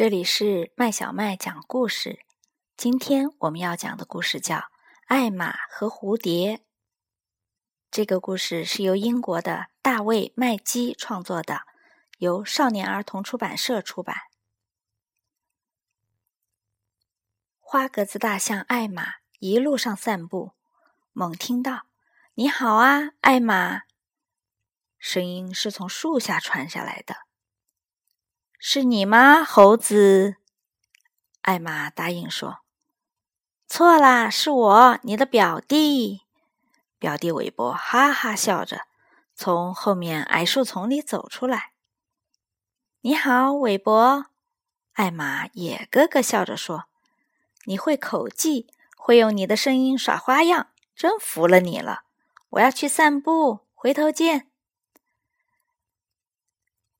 这里是麦小麦讲故事。今天我们要讲的故事叫《艾玛和蝴蝶》。这个故事是由英国的大卫·麦基创作的，由少年儿童出版社出版。花格子大象艾玛一路上散步，猛听到“你好啊，艾玛”，声音是从树下传下来的。是你吗，猴子？艾玛答应说：“错啦，是我，你的表弟。”表弟韦伯哈哈笑着从后面矮树丛里走出来。“你好，韦伯。”艾玛也咯咯笑着说：“你会口技，会用你的声音耍花样，真服了你了。我要去散步，回头见。”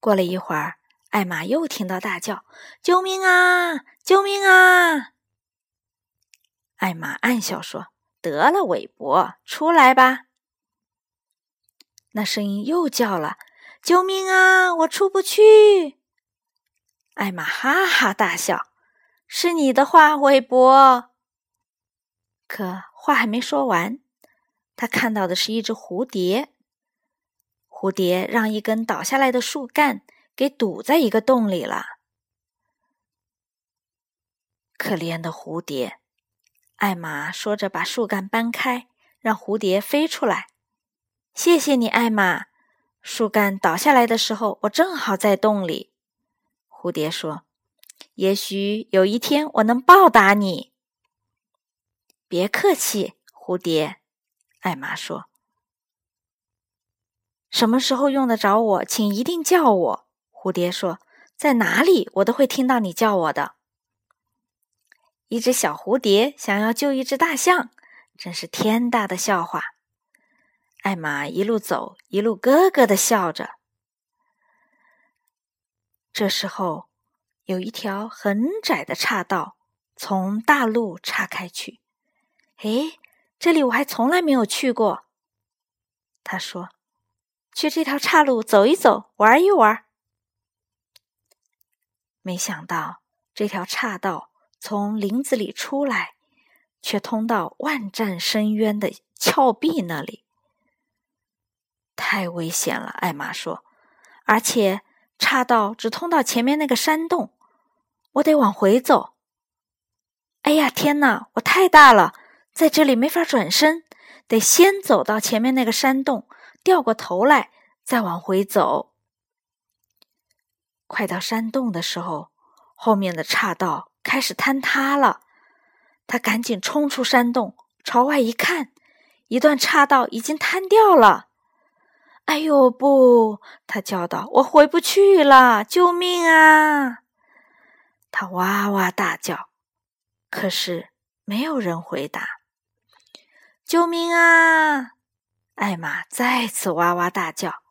过了一会儿。艾玛又听到大叫：“救命啊！救命啊！”艾玛暗笑说：“得了，韦伯，出来吧。”那声音又叫了：“救命啊！我出不去。”艾玛哈哈大笑：“是你的话，韦伯。”可话还没说完，他看到的是一只蝴蝶。蝴蝶让一根倒下来的树干。给堵在一个洞里了，可怜的蝴蝶！艾玛说着，把树干搬开，让蝴蝶飞出来。谢谢你，艾玛。树干倒下来的时候，我正好在洞里。蝴蝶说：“也许有一天我能报答你。”别客气，蝴蝶。艾玛说：“什么时候用得着我，请一定叫我。”蝴蝶说：“在哪里，我都会听到你叫我的。”一只小蝴蝶想要救一只大象，真是天大的笑话。艾玛一路走，一路咯咯的笑着。这时候，有一条很窄的岔道从大路岔开去。哎，这里我还从来没有去过。他说：“去这条岔路走一走，玩一玩。”没想到这条岔道从林子里出来，却通到万丈深渊的峭壁那里，太危险了。艾玛说：“而且岔道只通到前面那个山洞，我得往回走。”哎呀，天哪！我太大了，在这里没法转身，得先走到前面那个山洞，掉过头来，再往回走。快到山洞的时候，后面的岔道开始坍塌了。他赶紧冲出山洞，朝外一看，一段岔道已经坍掉了。哎呦不！他叫道：“我回不去了，救命啊！”他哇哇大叫，可是没有人回答。救命啊！艾玛再次哇哇大叫，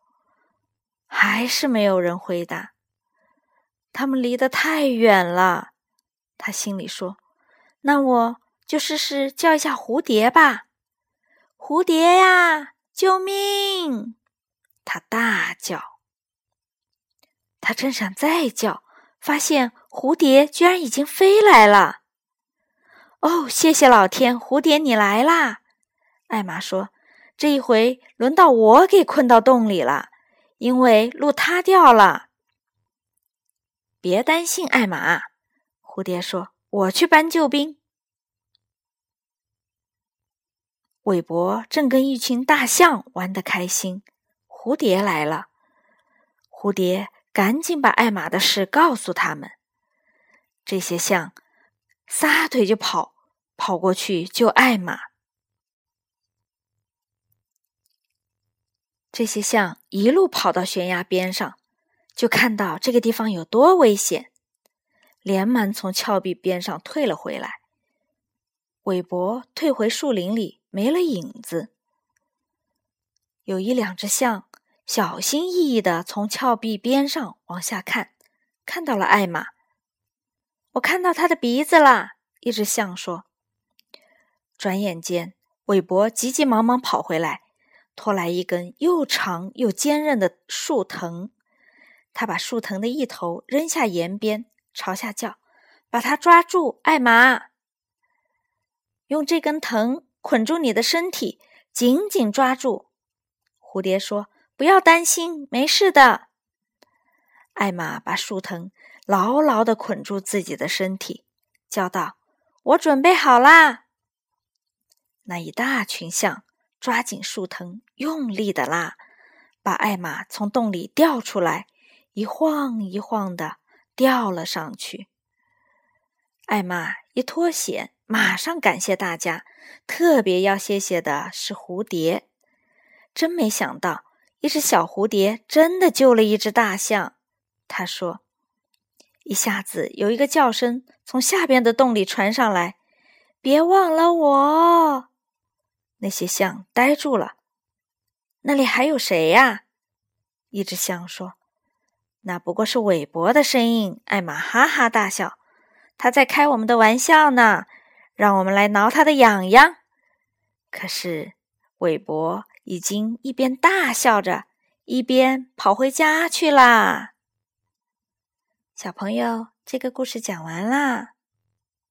还是没有人回答。他们离得太远了，他心里说：“那我就试试叫一下蝴蝶吧。”蝴蝶呀，救命！他大叫。他正想再叫，发现蝴蝶居然已经飞来了。哦，谢谢老天，蝴蝶你来啦！艾玛说：“这一回轮到我给困到洞里了，因为路塌掉了。”别担心，艾玛。蝴蝶说：“我去搬救兵。”韦伯正跟一群大象玩得开心，蝴蝶来了。蝴蝶赶紧把艾玛的事告诉他们。这些象撒腿就跑，跑过去救艾玛。这些象一路跑到悬崖边上。就看到这个地方有多危险，连忙从峭壁边上退了回来。韦伯退回树林里，没了影子。有一两只象小心翼翼的从峭壁边上往下看，看到了艾玛。我看到他的鼻子啦，一只象说。转眼间，韦伯急急忙忙跑回来，拖来一根又长又坚韧的树藤。他把树藤的一头扔下岩边，朝下叫：“把它抓住，艾玛！用这根藤捆住你的身体，紧紧抓住。”蝴蝶说：“不要担心，没事的。”艾玛把树藤牢牢的捆住自己的身体，叫道：“我准备好啦！”那一大群象抓紧树藤，用力的拉，把艾玛从洞里吊出来，一晃一晃的掉了上去。艾玛一脱险，马上感谢大家，特别要谢谢的是蝴蝶。真没想到，一只小蝴蝶真的救了一只大象。他说：“一下子有一个叫声从下边的洞里传上来，别忘了我。”那些象呆住了。那里还有谁呀？一只象说：“那不过是韦伯的声音。”艾玛哈哈大笑：“他在开我们的玩笑呢，让我们来挠他的痒痒。”可是韦伯已经一边大笑着，一边跑回家去啦。小朋友，这个故事讲完啦。